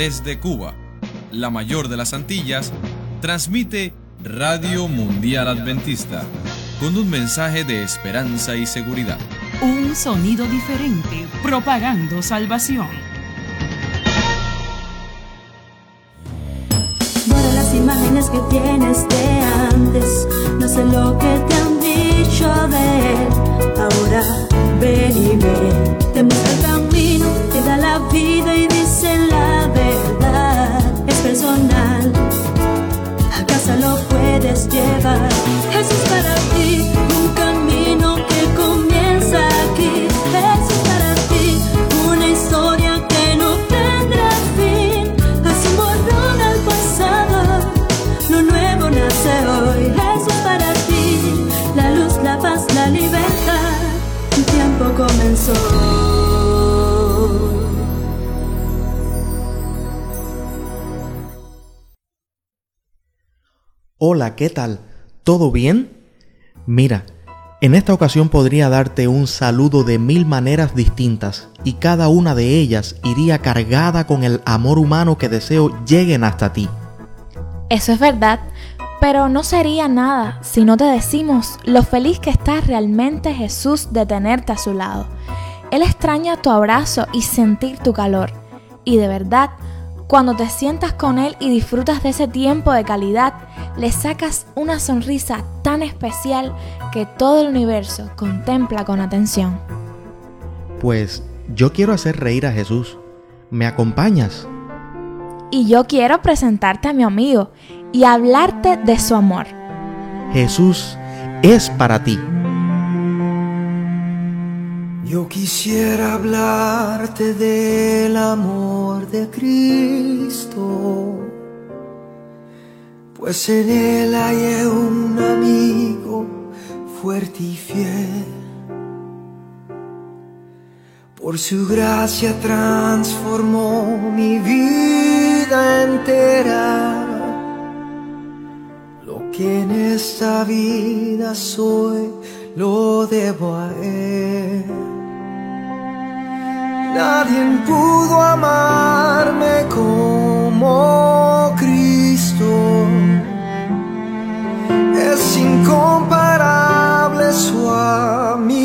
desde Cuba, la mayor de las Antillas, transmite Radio Mundial Adventista con un mensaje de esperanza y seguridad. Un sonido diferente, propagando salvación. Borra las imágenes que tienes de antes, no sé lo que te han dicho de. Ahora ven y ve, te muestra el camino, te da la vida y dice la verdad. Es personal, a casa lo puedes llevar. Jesús para ti, Hola, ¿qué tal? ¿Todo bien? Mira, en esta ocasión podría darte un saludo de mil maneras distintas y cada una de ellas iría cargada con el amor humano que deseo lleguen hasta ti. Eso es verdad, pero no sería nada si no te decimos lo feliz que está realmente Jesús de tenerte a su lado. Él extraña tu abrazo y sentir tu calor. Y de verdad, cuando te sientas con Él y disfrutas de ese tiempo de calidad, le sacas una sonrisa tan especial que todo el universo contempla con atención. Pues yo quiero hacer reír a Jesús. ¿Me acompañas? Y yo quiero presentarte a mi amigo y hablarte de su amor. Jesús es para ti. Yo quisiera hablarte del amor de Cristo, pues en Él hay un amigo fuerte y fiel. Por su gracia transformó mi vida entera. Lo que en esta vida soy, lo debo a Él. Nadie pudo amarme como Cristo. Es incomparable su amistad.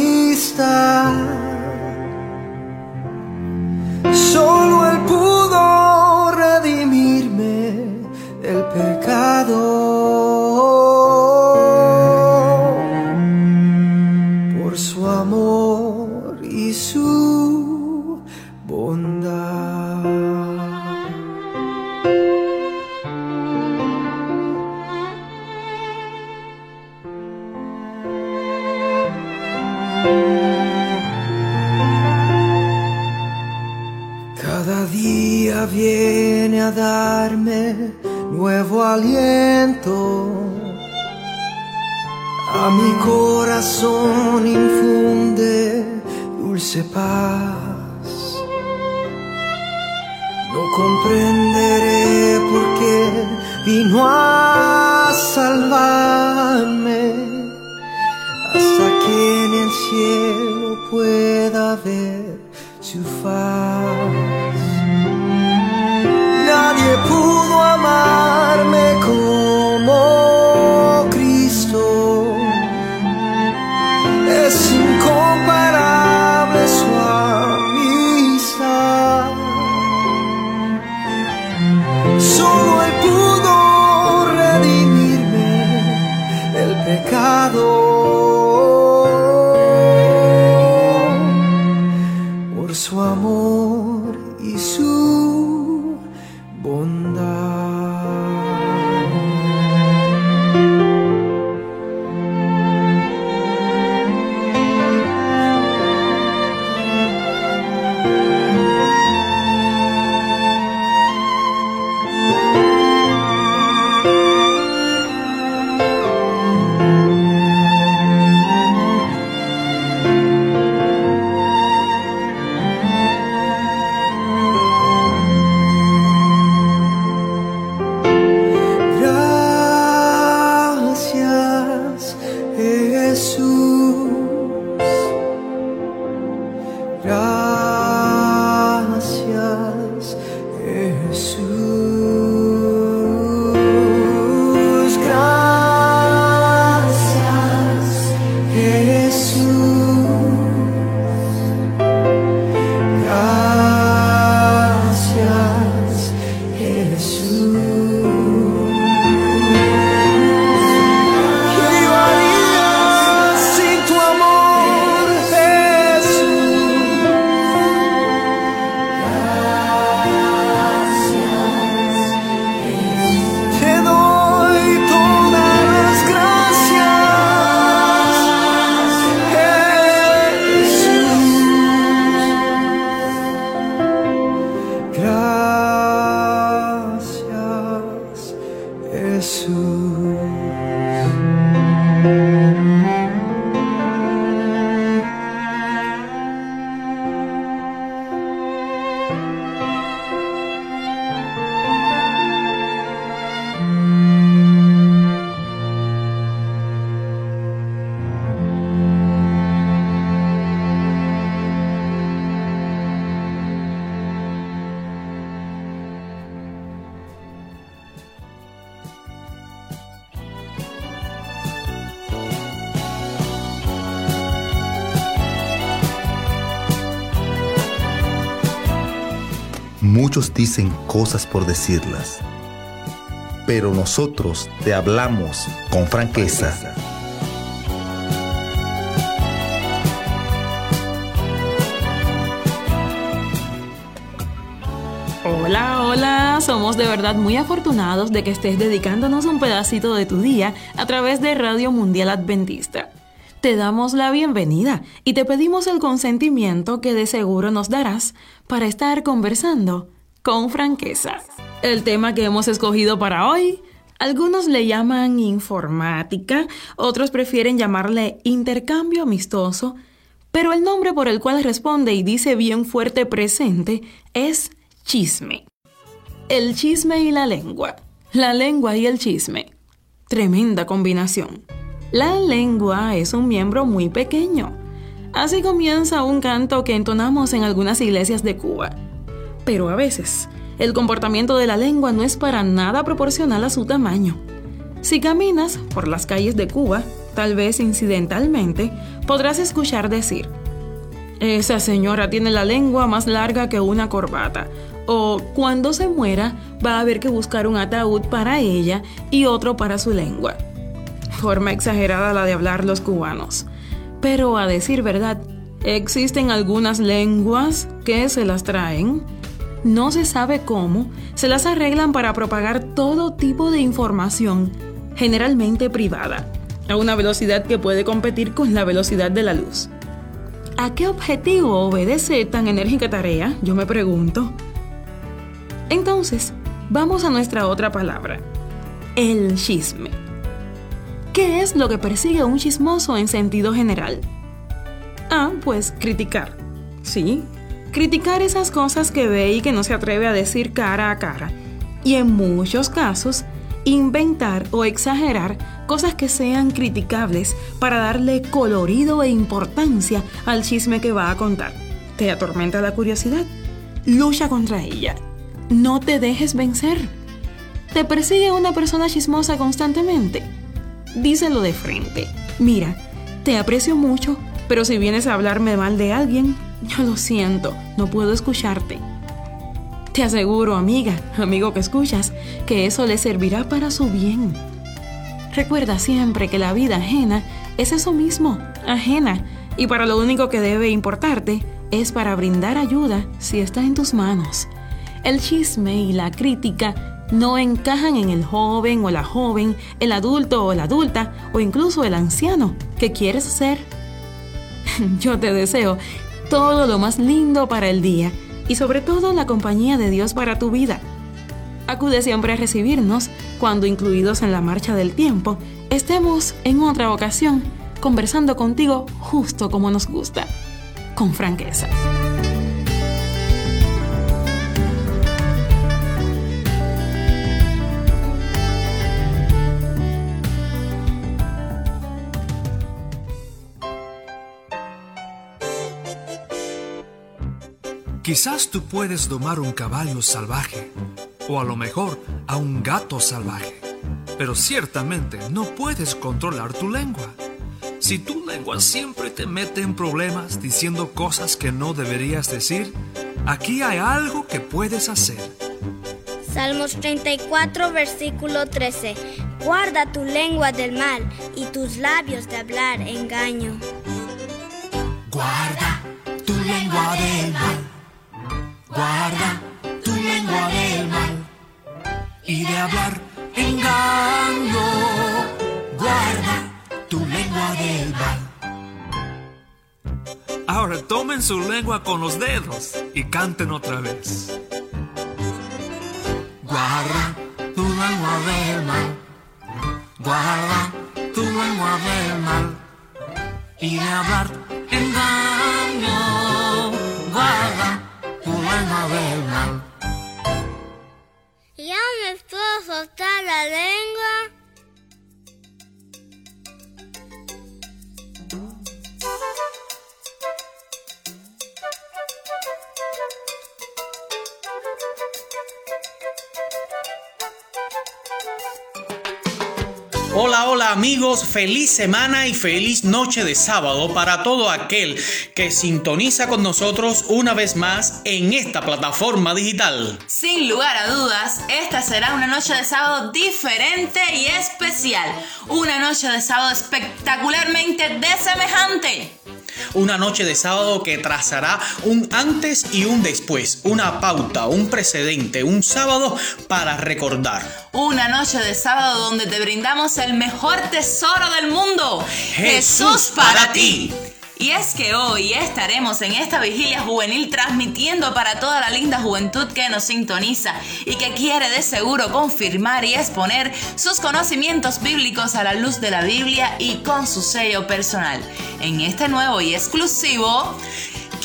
A mi corazón infunde dulce paz. No comprenderé por qué vino a salvarme hasta que en el cielo pueda ver su faz. Muchos dicen cosas por decirlas, pero nosotros te hablamos con franqueza. Hola, hola, somos de verdad muy afortunados de que estés dedicándonos un pedacito de tu día a través de Radio Mundial Adventista. Te damos la bienvenida y te pedimos el consentimiento que de seguro nos darás para estar conversando con franqueza. El tema que hemos escogido para hoy, algunos le llaman informática, otros prefieren llamarle intercambio amistoso, pero el nombre por el cual responde y dice bien fuerte presente es chisme. El chisme y la lengua. La lengua y el chisme. Tremenda combinación. La lengua es un miembro muy pequeño. Así comienza un canto que entonamos en algunas iglesias de Cuba. Pero a veces, el comportamiento de la lengua no es para nada proporcional a su tamaño. Si caminas por las calles de Cuba, tal vez incidentalmente, podrás escuchar decir, esa señora tiene la lengua más larga que una corbata, o cuando se muera va a haber que buscar un ataúd para ella y otro para su lengua. Forma exagerada la de hablar los cubanos. Pero a decir verdad, existen algunas lenguas que se las traen. No se sabe cómo, se las arreglan para propagar todo tipo de información, generalmente privada, a una velocidad que puede competir con la velocidad de la luz. ¿A qué objetivo obedece tan enérgica tarea? Yo me pregunto. Entonces, vamos a nuestra otra palabra, el chisme. ¿Qué es lo que persigue un chismoso en sentido general? Ah, pues criticar. Sí, criticar esas cosas que ve y que no se atreve a decir cara a cara. Y en muchos casos, inventar o exagerar cosas que sean criticables para darle colorido e importancia al chisme que va a contar. ¿Te atormenta la curiosidad? Lucha contra ella no te dejes vencer. ¿Te persigue una persona chismosa constantemente? Díselo de frente. Mira, te aprecio mucho, pero si vienes a hablarme mal de alguien, yo lo siento, no puedo escucharte. Te aseguro, amiga, amigo que escuchas, que eso le servirá para su bien. Recuerda siempre que la vida ajena es eso mismo, ajena, y para lo único que debe importarte es para brindar ayuda si está en tus manos. El chisme y la crítica no encajan en el joven o la joven, el adulto o la adulta o incluso el anciano que quieres ser. Yo te deseo todo lo más lindo para el día y sobre todo la compañía de Dios para tu vida. Acude siempre a recibirnos cuando incluidos en la marcha del tiempo estemos en otra ocasión conversando contigo justo como nos gusta, con franqueza. Quizás tú puedes domar un caballo salvaje, o a lo mejor a un gato salvaje, pero ciertamente no puedes controlar tu lengua. Si tu lengua siempre te mete en problemas diciendo cosas que no deberías decir, aquí hay algo que puedes hacer. Salmos 34, versículo 13. Guarda tu lengua del mal y tus labios de hablar engaño. Guarda tu lengua del mal Guarda tu lengua del mal y de hablar engaño. Guarda tu lengua del mal. Ahora tomen su lengua con los dedos y canten otra vez. Guarda tu lengua del mal. Guarda tu lengua del mal y de hablar engaño. Ya Hola, amigos, feliz semana y feliz noche de sábado para todo aquel que sintoniza con nosotros una vez más en esta plataforma digital. Sin lugar a dudas, esta será una noche de sábado diferente y especial. Una noche de sábado espectacularmente desemejante. Una noche de sábado que trazará un antes y un después, una pauta, un precedente, un sábado para recordar. Una noche de sábado donde te brindamos el mejor tesoro del mundo. Jesús para ti. Y es que hoy estaremos en esta vigilia juvenil transmitiendo para toda la linda juventud que nos sintoniza y que quiere de seguro confirmar y exponer sus conocimientos bíblicos a la luz de la Biblia y con su sello personal. En este nuevo y exclusivo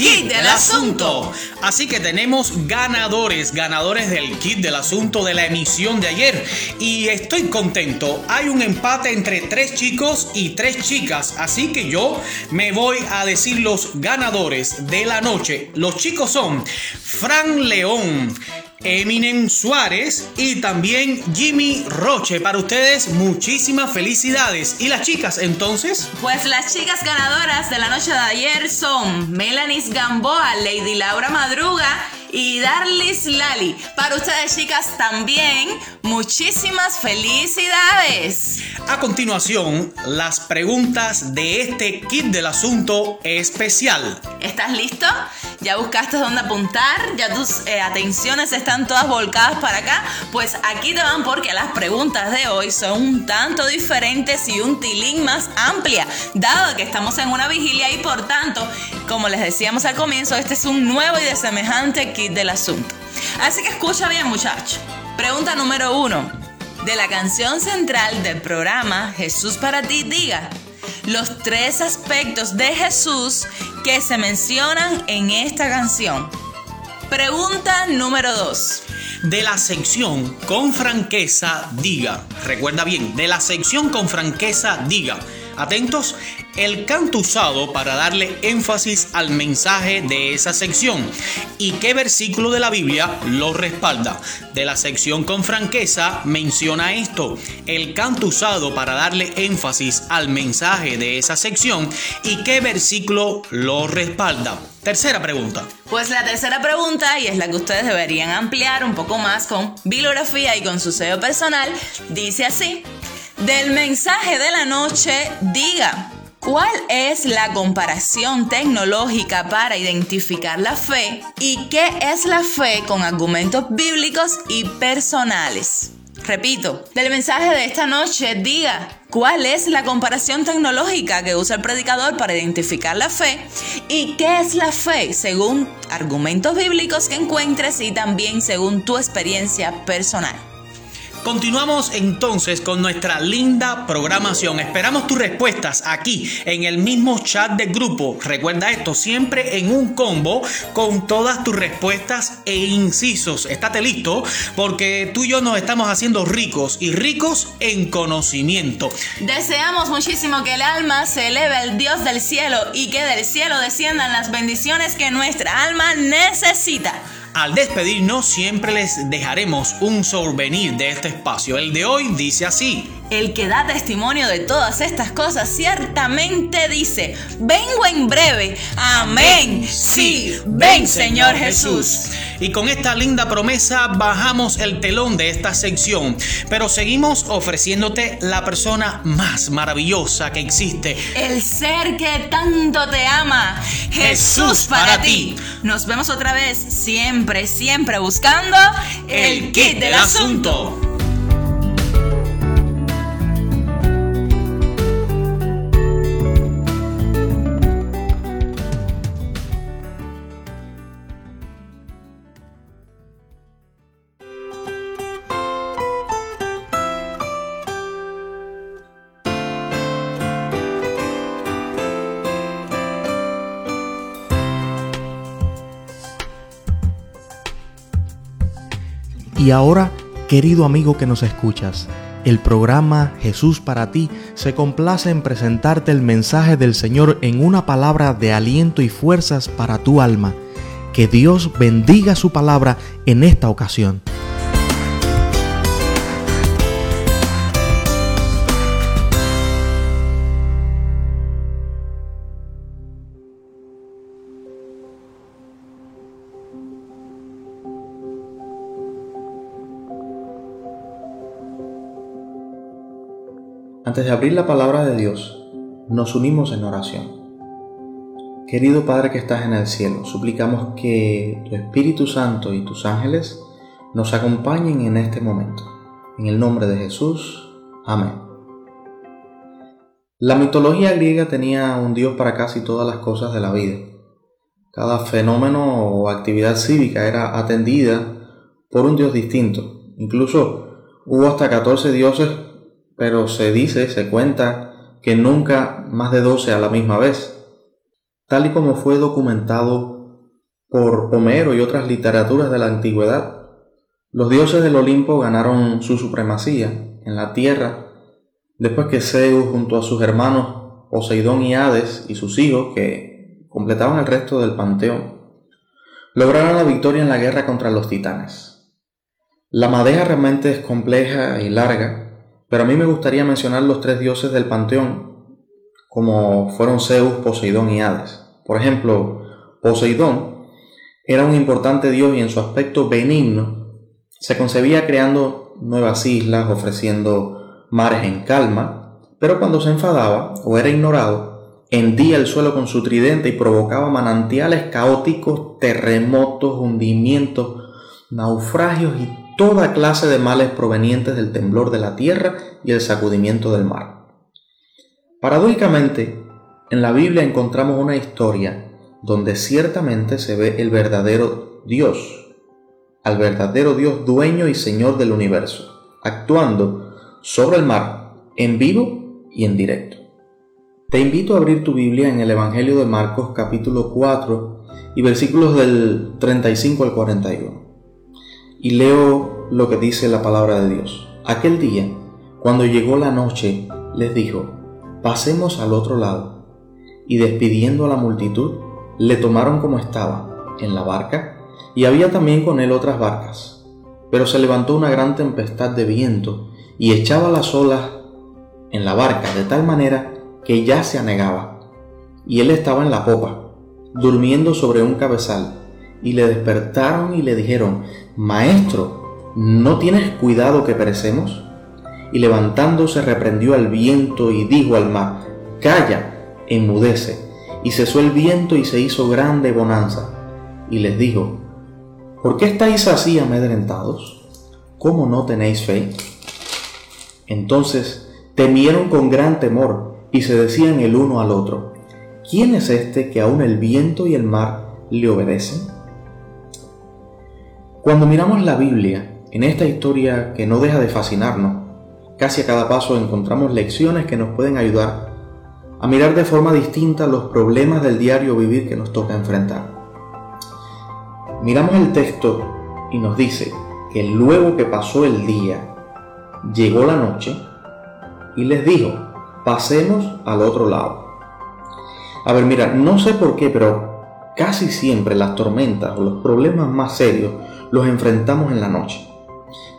kit del asunto. Así que tenemos ganadores, ganadores del kit del asunto de la emisión de ayer. Y estoy contento. Hay un empate entre tres chicos y tres chicas. Así que yo me voy a decir los ganadores de la noche. Los chicos son Fran León. Eminem Suárez y también Jimmy Roche. Para ustedes, muchísimas felicidades. ¿Y las chicas entonces? Pues las chicas ganadoras de la noche de ayer son Melanis Gamboa, Lady Laura Madruga y Darlis Lali. Para ustedes, chicas, también muchísimas felicidades. A continuación, las preguntas de este kit del asunto especial. ¿Estás listo? ¿Ya buscaste dónde apuntar? ¿Ya tus eh, atenciones están todas volcadas para acá? Pues aquí te van porque las preguntas de hoy son un tanto diferentes y un tilín más amplia, dado que estamos en una vigilia y por tanto, como les decíamos al comienzo, este es un nuevo y desemejante kit del asunto. Así que escucha bien muchachos. Pregunta número uno. De la canción central del programa Jesús para ti, diga los tres aspectos de Jesús que se mencionan en esta canción. Pregunta número 2. De la sección con franqueza diga. Recuerda bien, de la sección con franqueza diga. Atentos, el canto usado para darle énfasis al mensaje de esa sección y qué versículo de la Biblia lo respalda. De la sección con franqueza menciona esto, el canto usado para darle énfasis al mensaje de esa sección y qué versículo lo respalda. Tercera pregunta. Pues la tercera pregunta, y es la que ustedes deberían ampliar un poco más con bibliografía y con su sello personal, dice así. Del mensaje de la noche, diga, ¿cuál es la comparación tecnológica para identificar la fe y qué es la fe con argumentos bíblicos y personales? Repito, del mensaje de esta noche, diga cuál es la comparación tecnológica que usa el predicador para identificar la fe y qué es la fe según argumentos bíblicos que encuentres y también según tu experiencia personal. Continuamos entonces con nuestra linda programación. Esperamos tus respuestas aquí en el mismo chat de grupo. Recuerda esto, siempre en un combo con todas tus respuestas e incisos. Estate listo porque tú y yo nos estamos haciendo ricos y ricos en conocimiento. Deseamos muchísimo que el alma se eleve al Dios del cielo y que del cielo desciendan las bendiciones que nuestra alma necesita. Al despedirnos siempre les dejaremos un souvenir de este espacio. El de hoy dice así. El que da testimonio de todas estas cosas ciertamente dice, vengo en breve. Amén. Sí, ven Señor Jesús. Y con esta linda promesa bajamos el telón de esta sección, pero seguimos ofreciéndote la persona más maravillosa que existe. El ser que tanto te ama. Jesús para ti. Nos vemos otra vez, siempre, siempre buscando el kit del asunto. Y ahora, querido amigo que nos escuchas, el programa Jesús para ti se complace en presentarte el mensaje del Señor en una palabra de aliento y fuerzas para tu alma. Que Dios bendiga su palabra en esta ocasión. Antes de abrir la palabra de Dios, nos unimos en oración. Querido Padre que estás en el cielo, suplicamos que tu Espíritu Santo y tus ángeles nos acompañen en este momento. En el nombre de Jesús. Amén. La mitología griega tenía un dios para casi todas las cosas de la vida. Cada fenómeno o actividad cívica era atendida por un dios distinto. Incluso hubo hasta 14 dioses pero se dice, se cuenta, que nunca más de doce a la misma vez, tal y como fue documentado por Homero y otras literaturas de la antigüedad. Los dioses del Olimpo ganaron su supremacía en la tierra después que Zeus junto a sus hermanos Poseidón y Hades y sus hijos, que completaban el resto del panteón, lograron la victoria en la guerra contra los titanes. La madeja realmente es compleja y larga, pero a mí me gustaría mencionar los tres dioses del panteón, como fueron Zeus, Poseidón y Hades. Por ejemplo, Poseidón era un importante dios y en su aspecto benigno se concebía creando nuevas islas, ofreciendo mares en calma, pero cuando se enfadaba o era ignorado, hendía el suelo con su tridente y provocaba manantiales caóticos, terremotos, hundimientos, naufragios y toda clase de males provenientes del temblor de la tierra y el sacudimiento del mar. Paradójicamente, en la Biblia encontramos una historia donde ciertamente se ve el verdadero Dios, al verdadero Dios dueño y Señor del universo, actuando sobre el mar en vivo y en directo. Te invito a abrir tu Biblia en el Evangelio de Marcos capítulo 4 y versículos del 35 al 41 y leo lo que dice la palabra de Dios. Aquel día, cuando llegó la noche, les dijo, pasemos al otro lado. Y despidiendo a la multitud, le tomaron como estaba, en la barca, y había también con él otras barcas. Pero se levantó una gran tempestad de viento y echaba las olas en la barca de tal manera que ya se anegaba. Y él estaba en la popa, durmiendo sobre un cabezal y le despertaron y le dijeron, Maestro, ¿no tienes cuidado que perecemos? Y levantándose reprendió al viento y dijo al mar, Calla, enmudece. Y cesó el viento y se hizo grande bonanza. Y les dijo, ¿por qué estáis así amedrentados? ¿Cómo no tenéis fe? Entonces temieron con gran temor y se decían el uno al otro, ¿quién es este que aun el viento y el mar le obedecen? Cuando miramos la Biblia, en esta historia que no deja de fascinarnos, casi a cada paso encontramos lecciones que nos pueden ayudar a mirar de forma distinta los problemas del diario vivir que nos toca enfrentar. Miramos el texto y nos dice que luego que pasó el día, llegó la noche y les dijo, pasemos al otro lado. A ver, mira, no sé por qué, pero casi siempre las tormentas o los problemas más serios los enfrentamos en la noche.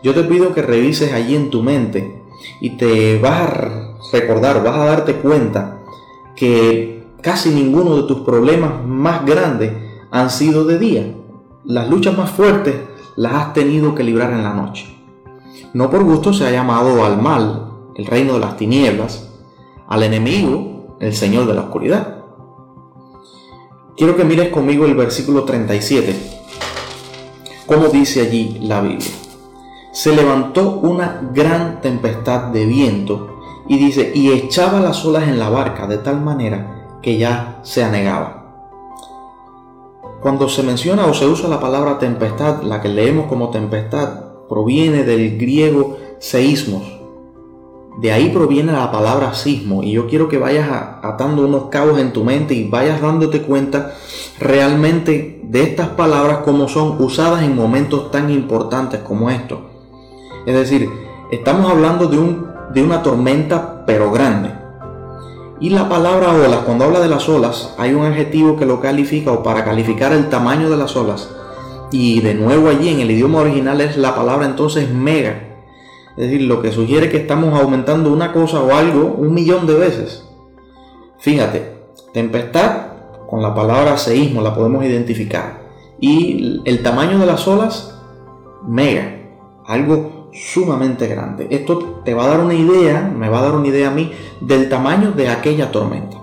Yo te pido que revises allí en tu mente y te vas a recordar, vas a darte cuenta que casi ninguno de tus problemas más grandes han sido de día. Las luchas más fuertes las has tenido que librar en la noche. No por gusto se ha llamado al mal el reino de las tinieblas, al enemigo el señor de la oscuridad. Quiero que mires conmigo el versículo 37 como dice allí la Biblia. Se levantó una gran tempestad de viento y dice, y echaba las olas en la barca de tal manera que ya se anegaba. Cuando se menciona o se usa la palabra tempestad, la que leemos como tempestad, proviene del griego seísmos. De ahí proviene la palabra sismo y yo quiero que vayas atando unos cabos en tu mente y vayas dándote cuenta realmente de estas palabras como son usadas en momentos tan importantes como estos. Es decir, estamos hablando de, un, de una tormenta pero grande. Y la palabra olas, cuando habla de las olas, hay un adjetivo que lo califica o para calificar el tamaño de las olas. Y de nuevo allí en el idioma original es la palabra entonces mega. Es decir, lo que sugiere que estamos aumentando una cosa o algo un millón de veces. Fíjate, tempestad con la palabra seísmo la podemos identificar. Y el tamaño de las olas, mega, algo sumamente grande. Esto te va a dar una idea, me va a dar una idea a mí del tamaño de aquella tormenta.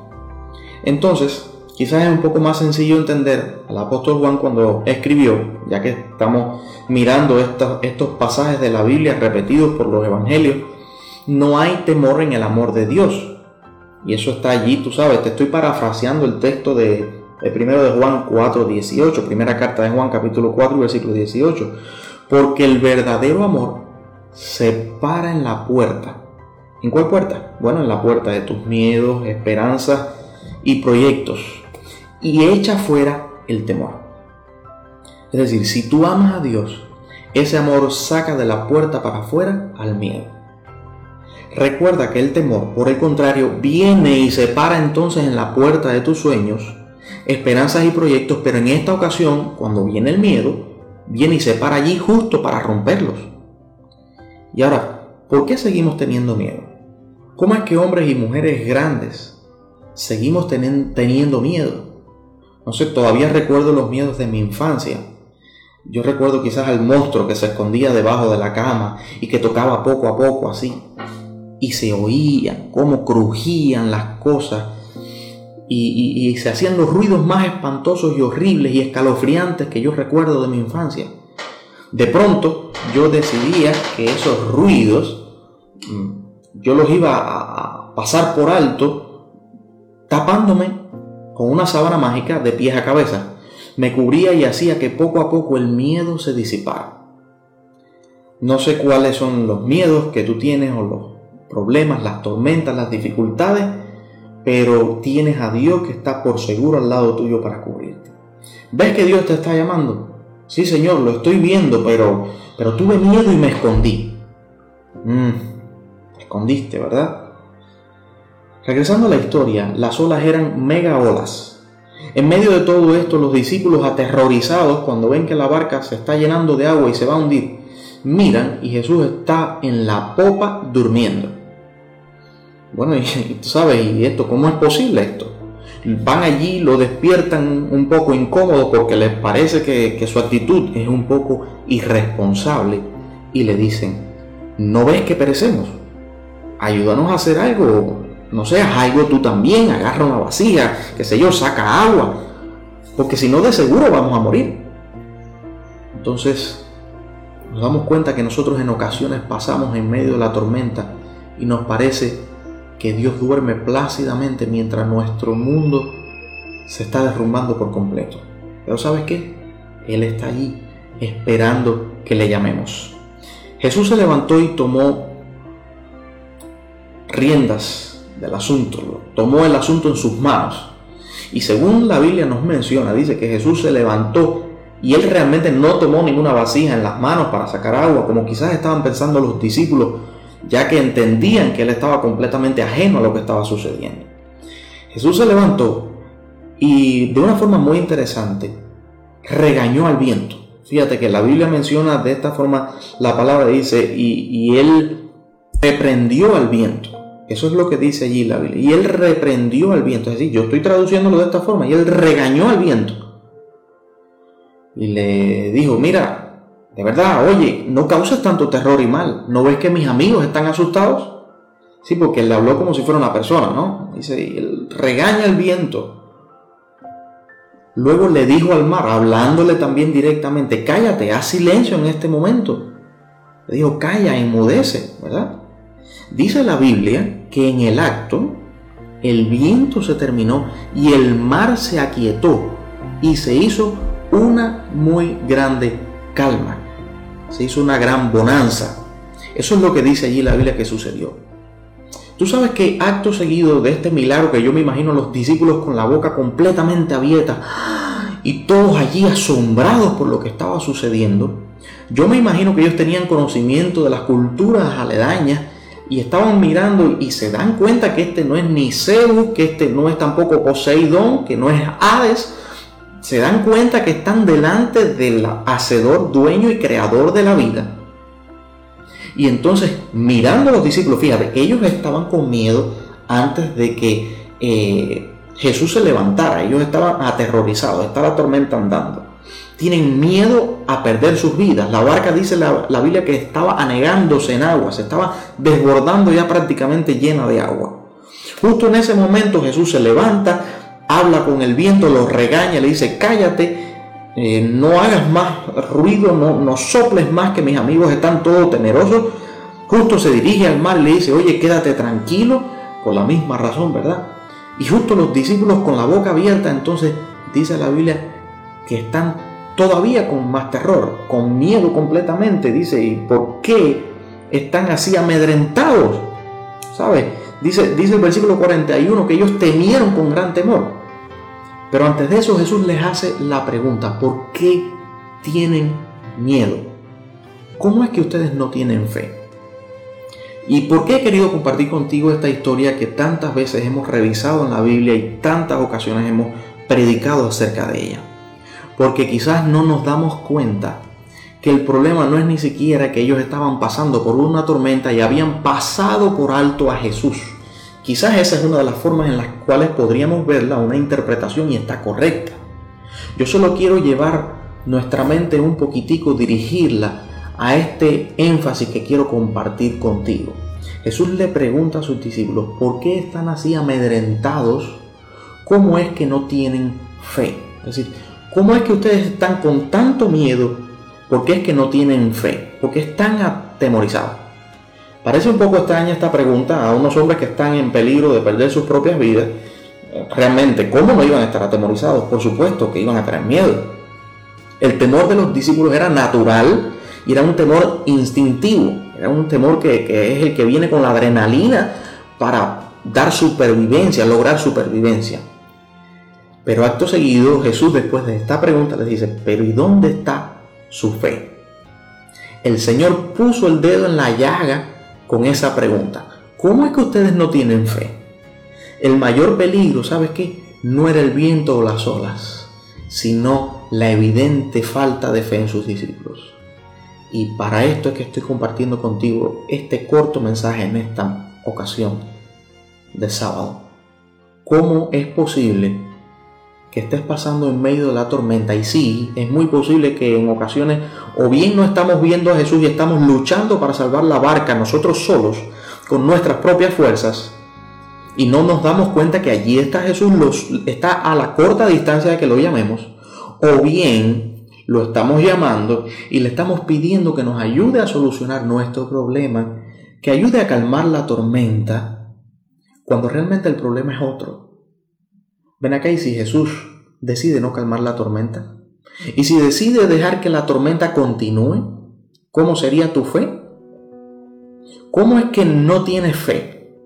Entonces, quizás es un poco más sencillo entender al apóstol Juan cuando escribió, ya que estamos mirando estos, pasajes de la Biblia repetidos por los evangelios, no hay temor en el amor de Dios. Y eso está allí, tú sabes, te estoy parafraseando el texto de, el primero de Juan 4, 18, primera carta de Juan capítulo 4, versículo 18. Porque el verdadero amor se para en la puerta. ¿En cuál puerta? Bueno, en la puerta de tus miedos, esperanzas y proyectos. Y echa fuera el temor. Es decir, si tú amas a Dios, ese amor saca de la puerta para afuera al miedo. Recuerda que el temor, por el contrario, viene y se para entonces en la puerta de tus sueños, esperanzas y proyectos, pero en esta ocasión, cuando viene el miedo, viene y se para allí justo para romperlos. Y ahora, ¿por qué seguimos teniendo miedo? ¿Cómo es que hombres y mujeres grandes seguimos teniendo miedo? No sé, todavía recuerdo los miedos de mi infancia. Yo recuerdo quizás al monstruo que se escondía debajo de la cama y que tocaba poco a poco así. Y se oían cómo crujían las cosas y, y, se hacían los ruidos más espantosos y horribles y escalofriantes que yo recuerdo de mi infancia. De pronto yo decidía que esos ruidos mm, yo los iba a pasar por alto tapándome con una sábana mágica de pies a cabeza. Me cubría y hacía que poco a poco el miedo se disipara. No sé cuáles son los miedos que tú tienes o los problemas, las tormentas, las dificultades, pero tienes a Dios que está por seguro al lado tuyo para cubrirte. ¿Ves que Dios te está llamando? Sí, Señor, lo estoy viendo, pero, pero tuve miedo y me escondí. Mm, escondiste, ¿verdad? Regresando a la historia, las olas eran mega olas. En medio de todo esto, los discípulos aterrorizados cuando ven que la barca se está llenando de agua y se va a hundir, miran y Jesús está en la popa durmiendo. Bueno, y, tú sabes, ¿y esto cómo es posible esto? van allí, lo despiertan un poco incómodo porque les parece que, su actitud es un poco irresponsable y le dicen, ¿no ves que perecemos? Ayúdanos a hacer algo, no seas algo tú también, agarra una vacía, qué sé yo, saca agua, porque si no de seguro vamos a morir. Entonces nos damos cuenta que nosotros en ocasiones pasamos en medio de la tormenta y nos parece que Dios duerme plácidamente mientras nuestro mundo se está derrumbando por completo. Pero ¿sabes qué? Él está allí esperando que le llamemos. Jesús se levantó y tomó riendas del asunto, tomó el asunto en sus manos. Y según la Biblia nos menciona, dice que Jesús se levantó y él realmente no tomó ninguna vasija en las manos para sacar agua, como quizás estaban pensando los discípulos ya que entendían que él estaba completamente ajeno a lo que estaba sucediendo. Jesús se levantó y de una forma muy interesante regañó al viento. Fíjate que la Biblia menciona de esta forma, la palabra dice, y, él reprendió al viento. Eso es lo que dice allí la Biblia. Y él reprendió al viento. Es decir, yo estoy traduciéndolo de esta forma. Y él regañó al viento. Y le dijo, mira, de verdad, oye, no causes tanto terror y mal. ¿No ves que mis amigos están asustados? Sí, porque él le habló como si fuera una persona, ¿no? Dice, él regaña el viento. Luego le dijo al mar, hablándole también directamente, cállate, haz silencio en este momento. Le dijo, calla, enmudece, ¿verdad? Dice la Biblia que en el acto el viento se terminó y el mar se aquietó y se hizo una muy grande calma se hizo una gran bonanza. Eso es lo que dice allí la Biblia que sucedió. Tú sabes que acto seguido de este milagro que yo me imagino los discípulos con la boca completamente abierta y todos allí asombrados por lo que estaba sucediendo, yo me imagino que ellos tenían conocimiento de las culturas aledañas y estaban mirando y se dan cuenta que este no es ni Zeus, que este no es tampoco Poseidón, que no es Hades, se dan cuenta que están delante del hacedor, dueño y creador de la vida. Y entonces, mirando a los discípulos, fíjate, ellos estaban con miedo antes de que eh, Jesús se levantara. Ellos estaban aterrorizados, está la tormenta andando. Tienen miedo a perder sus vidas. La barca dice la, la, Biblia que estaba anegándose en agua, se estaba desbordando ya prácticamente llena de agua. Justo en ese momento Jesús se levanta, habla con el viento, lo regaña, le dice, cállate, eh, no hagas más ruido, no, no soples más que mis amigos están todos temerosos. Justo se dirige al mar y le dice, oye, quédate tranquilo, por la misma razón, ¿verdad? Y justo los discípulos con la boca abierta, entonces dice la Biblia que están todavía con más terror, con miedo completamente, dice, ¿y por qué están así amedrentados? ¿Sabes? Dice, dice el versículo 41 que ellos temieron con gran temor. Pero antes de eso Jesús les hace la pregunta, ¿por qué tienen miedo? ¿Cómo es que ustedes no tienen fe? ¿Y por qué he querido compartir contigo esta historia que tantas veces hemos revisado en la Biblia y tantas ocasiones hemos predicado acerca de ella? Porque quizás no nos damos cuenta que el problema no es ni siquiera que ellos estaban pasando por una tormenta y habían pasado por alto a Jesús. Quizás esa es una de las formas en las cuales podríamos verla, una interpretación y está correcta. Yo solo quiero llevar nuestra mente un poquitico, dirigirla a este énfasis que quiero compartir contigo. Jesús le pregunta a sus discípulos, ¿por qué están así amedrentados? ¿Cómo es que no tienen fe? Es decir, ¿cómo es que ustedes están con tanto miedo? ¿Por qué es que no tienen fe? ¿Por qué están atemorizados? Parece un poco extraña esta pregunta a unos hombres que están en peligro de perder sus propias vidas. Realmente, ¿cómo no iban a estar atemorizados? Por supuesto que iban a tener miedo. El temor de los discípulos era natural y era un temor instintivo. Era un temor que, que es el que viene con la adrenalina para dar supervivencia, lograr supervivencia. Pero acto seguido, Jesús después de esta pregunta les dice, pero ¿y dónde está su fe? El Señor puso el dedo en la llaga con esa pregunta. ¿Cómo es que ustedes no tienen fe? El mayor peligro, ¿sabes qué? No era el viento o las olas, sino la evidente falta de fe en sus discípulos. Y para esto es que estoy compartiendo contigo este corto mensaje en esta ocasión de sábado. ¿Cómo es posible que estés pasando en medio de la tormenta? Y sí, es muy posible que en ocasiones o bien no estamos viendo a Jesús y estamos luchando para salvar la barca nosotros solos con nuestras propias fuerzas y no nos damos cuenta que allí está Jesús, está a la corta distancia de que lo llamemos, o bien lo estamos llamando y le estamos pidiendo que nos ayude a solucionar nuestro problema, que ayude a calmar la tormenta, cuando realmente el problema es otro. Ven acá y si Jesús decide no calmar la tormenta, y si decide dejar que la tormenta continúe, ¿cómo sería tu fe? ¿Cómo es que no tienes fe?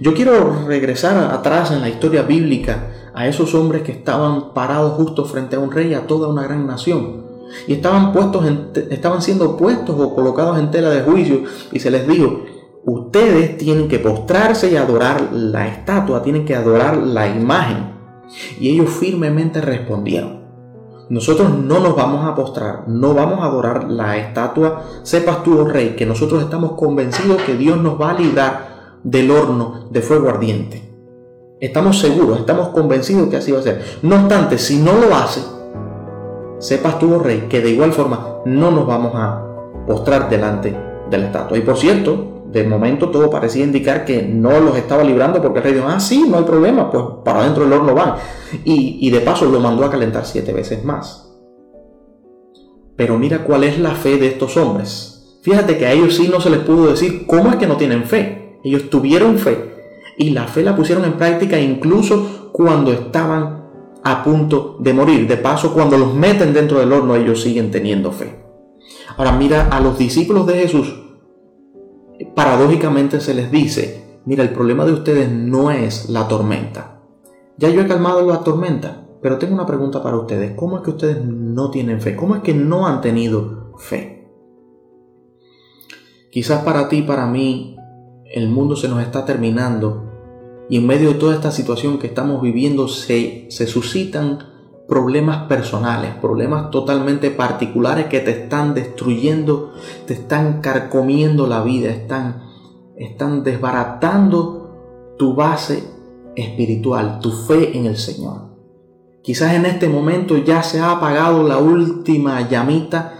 Yo quiero regresar atrás en la historia bíblica a esos hombres que estaban parados justo frente a un rey, a toda una gran nación. Y estaban, puestos estaban siendo puestos o colocados en tela de juicio y se les dijo, ustedes tienen que postrarse y adorar la estatua, tienen que adorar la imagen. Y ellos firmemente respondieron, nosotros no nos vamos a postrar, no vamos a adorar la estatua, sepas tú, oh rey, que nosotros estamos convencidos que Dios nos va a librar del horno de fuego ardiente. Estamos seguros, estamos convencidos que así va a ser. No obstante, si no lo hace, sepas tú, oh rey, que de igual forma no nos vamos a postrar delante de la estatua. Y por cierto, de momento todo parecía indicar que no los estaba librando porque el rey dijo, ah, sí, no hay problema, pues para adentro del horno van. Y, y de paso lo mandó a calentar siete veces más. Pero mira cuál es la fe de estos hombres. Fíjate que a ellos sí no se les pudo decir cómo es que no tienen fe. Ellos tuvieron fe y la fe la pusieron en práctica incluso cuando estaban a punto de morir. De paso, cuando los meten dentro del horno, ellos siguen teniendo fe. Ahora mira a los discípulos de Jesús. Paradójicamente se les dice, mira, el problema de ustedes no es la tormenta. Ya yo he calmado la tormenta, pero tengo una pregunta para ustedes. ¿Cómo es que ustedes no tienen fe? ¿Cómo es que no han tenido fe? Quizás para ti, para mí, el mundo se nos está terminando y en medio de toda esta situación que estamos viviendo se, se suscitan problemas personales, problemas totalmente particulares que te están destruyendo, te están carcomiendo la vida, están, están desbaratando tu base espiritual, tu fe en el Señor. Quizás en este momento ya se ha apagado la última llamita,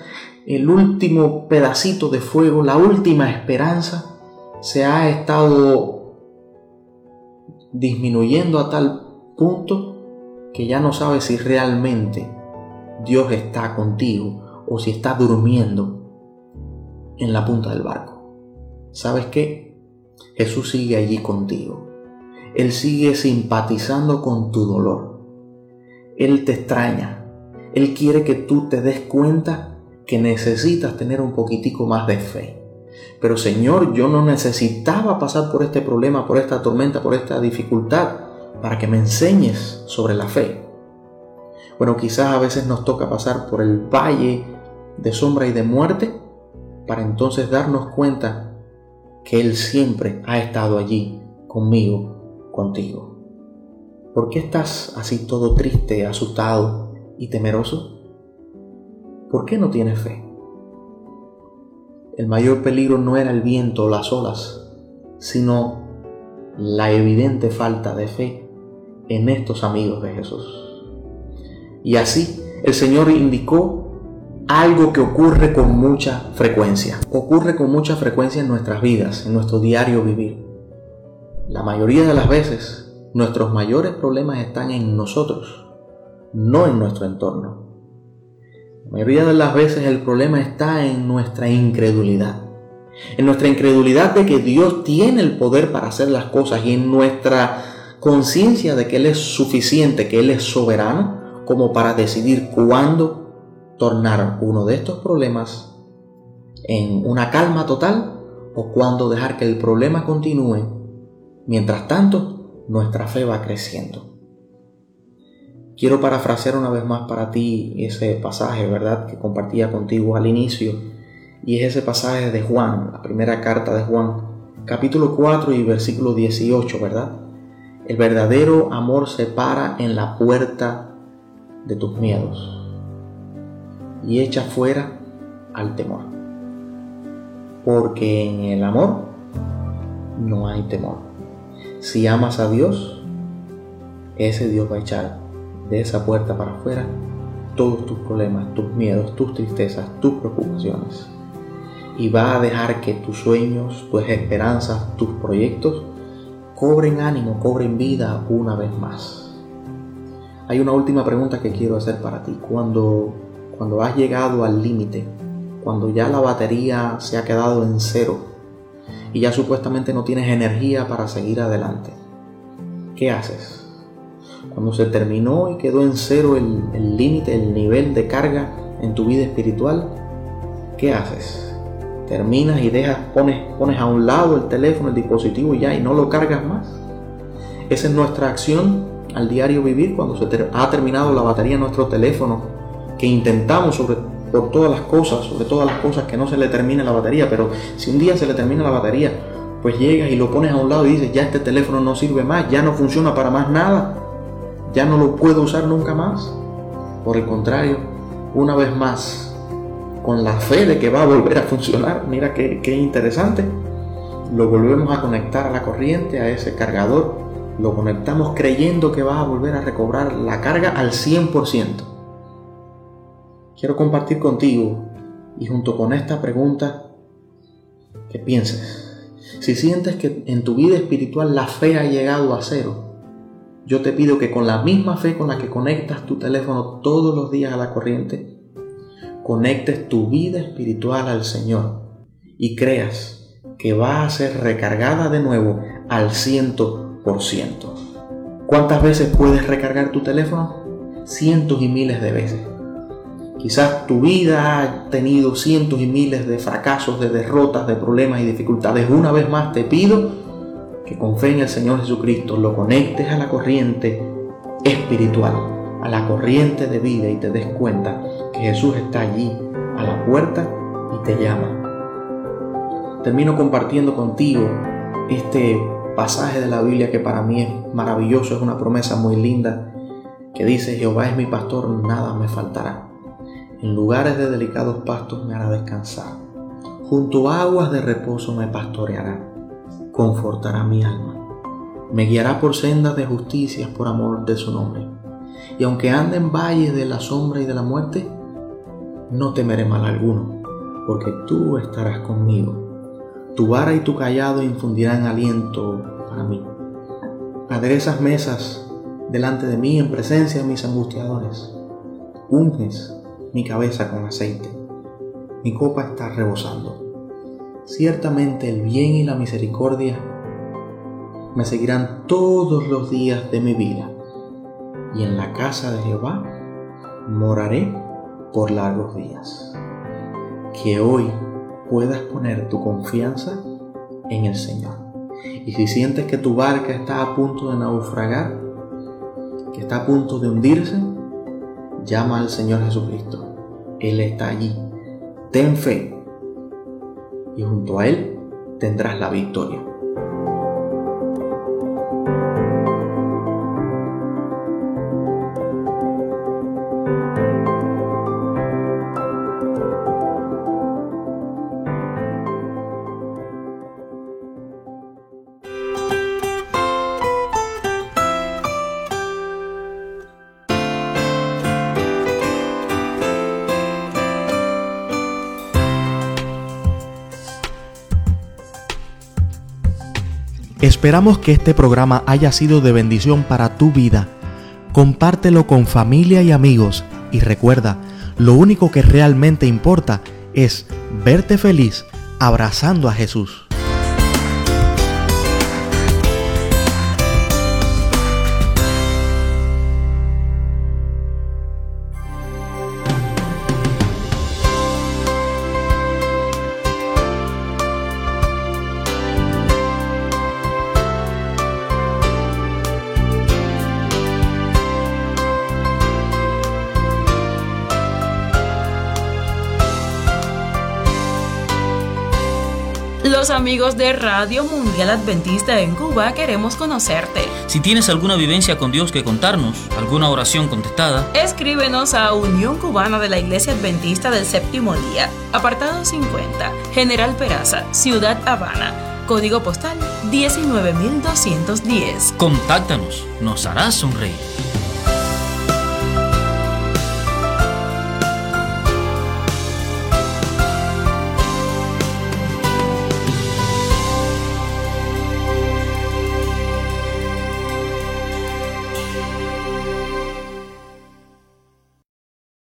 el último pedacito de fuego, la última esperanza se ha estado disminuyendo a tal punto que ya no sabes si realmente Dios está contigo o si está durmiendo en la punta del barco. ¿Sabes qué? Jesús sigue allí contigo. Él sigue simpatizando con tu dolor. Él te extraña. Él quiere que tú te des cuenta que necesitas tener un poquitico más de fe. Pero Señor, yo no necesitaba pasar por este problema, por esta tormenta, por esta dificultad, para que me enseñes sobre la fe. Bueno, quizás a veces nos toca pasar por el valle de sombra y de muerte para entonces darnos cuenta que Él siempre ha estado allí conmigo, contigo. ¿Por qué estás así todo triste, asustado y temeroso? ¿Por qué no tienes fe? El mayor peligro no era el viento o las olas, sino la evidente falta de fe en estos amigos de Jesús. Y así el Señor indicó algo que ocurre con mucha frecuencia. Ocurre con mucha frecuencia en nuestras vidas, en nuestro diario vivir. La mayoría de las veces, nuestros mayores problemas están en nosotros, no en nuestro entorno. La mayoría de las veces el problema está en nuestra incredulidad. En nuestra incredulidad de que Dios tiene el poder para hacer las cosas y en nuestra conciencia de que Él es suficiente, que Él es soberano, como para decidir cuándo tornar uno de estos problemas en una calma total o cuándo dejar que el problema continúe. Mientras tanto, nuestra fe va creciendo. Quiero parafrasear una vez más para ti ese pasaje, ¿verdad?, que compartía contigo al inicio. Y es ese pasaje de Juan, la primera carta de Juan, capítulo 4 y versículo 18, ¿verdad? El verdadero amor se para en la puerta de tus miedos y echa fuera al temor. Porque en el amor no hay temor. Si amas a Dios, ese Dios va a echar de esa puerta para afuera todos tus problemas, tus miedos, tus tristezas, tus preocupaciones. Y va a dejar que tus sueños, tus esperanzas, tus proyectos cobren ánimo, cobren vida una vez más. Hay una última pregunta que quiero hacer para ti. Cuando, cuando has llegado al límite, cuando ya la batería se ha quedado en cero y ya supuestamente no tienes energía para seguir adelante, ¿qué haces? Cuando se terminó y quedó en cero el límite, el, el nivel de carga en tu vida espiritual, ¿qué haces? Terminas y dejas, pones, pones a un lado el teléfono, el dispositivo y ya, y no lo cargas más. Esa es nuestra acción al diario vivir cuando se ha terminado la batería de nuestro teléfono, que intentamos sobre, por todas las cosas, sobre todas las cosas que no se le termine la batería, pero si un día se le termina la batería, pues llegas y lo pones a un lado y dices, ya este teléfono no sirve más, ya no funciona para más nada, ya no lo puedo usar nunca más. Por el contrario, una vez más, con la fe de que va a volver a funcionar. Mira qué, qué interesante. Lo volvemos a conectar a la corriente, a ese cargador. Lo conectamos creyendo que va a volver a recobrar la carga al 100%. Quiero compartir contigo y junto con esta pregunta que pienses. Si sientes que en tu vida espiritual la fe ha llegado a cero, yo te pido que con la misma fe con la que conectas tu teléfono todos los días a la corriente, conectes tu vida espiritual al Señor y creas que va a ser recargada de nuevo al ciento por ciento. ¿Cuántas veces puedes recargar tu teléfono? Cientos y miles de veces. Quizás tu vida ha tenido cientos y miles de fracasos, de derrotas, de problemas y dificultades. Una vez más te pido que con fe en el Señor Jesucristo lo conectes a la corriente espiritual a la corriente de vida y te des cuenta Jesús está allí a la puerta y te llama. Termino compartiendo contigo este pasaje de la Biblia que para mí es maravilloso, es una promesa muy linda que dice, Jehová es mi pastor, nada me faltará. En lugares de delicados pastos me hará descansar. Junto a aguas de reposo me pastoreará. Confortará mi alma. Me guiará por sendas de justicia por amor de su nombre y aunque ande en valles de la sombra y de la muerte, no temeré mal alguno, porque tú estarás conmigo. Tu vara y tu callado infundirán aliento para mí. Aderezas mesas delante de mí en presencia de mis angustiadores. Unges mi cabeza con aceite. Mi copa está rebosando. Ciertamente el bien y la misericordia me seguirán todos los días de mi vida, y en la casa de Jehová moraré por largos días. Que hoy puedas poner tu confianza en el Señor. Y si sientes que tu barca está a punto de naufragar, que está a punto de hundirse, llama al Señor Jesucristo. Él está allí. Ten fe. Y junto a Él tendrás la victoria. Esperamos que este programa haya sido de bendición para tu vida. Compártelo con familia y amigos y recuerda, lo único que realmente importa es verte feliz abrazando a Jesús. Amigos de Radio Mundial Adventista en Cuba queremos conocerte. Si tienes alguna vivencia con Dios que contarnos, alguna oración contestada, escríbenos a Unión Cubana de la Iglesia Adventista del Séptimo Día, apartado 50, General Peraza, Ciudad Habana, código postal 19210. Contáctanos, nos harás sonreír.